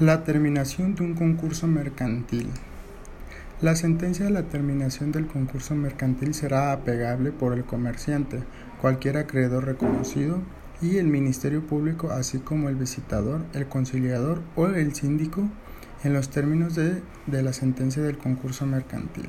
La terminación de un concurso mercantil. La sentencia de la terminación del concurso mercantil será apegable por el comerciante, cualquier acreedor reconocido y el Ministerio Público, así como el visitador, el conciliador o el síndico, en los términos de, de la sentencia del concurso mercantil.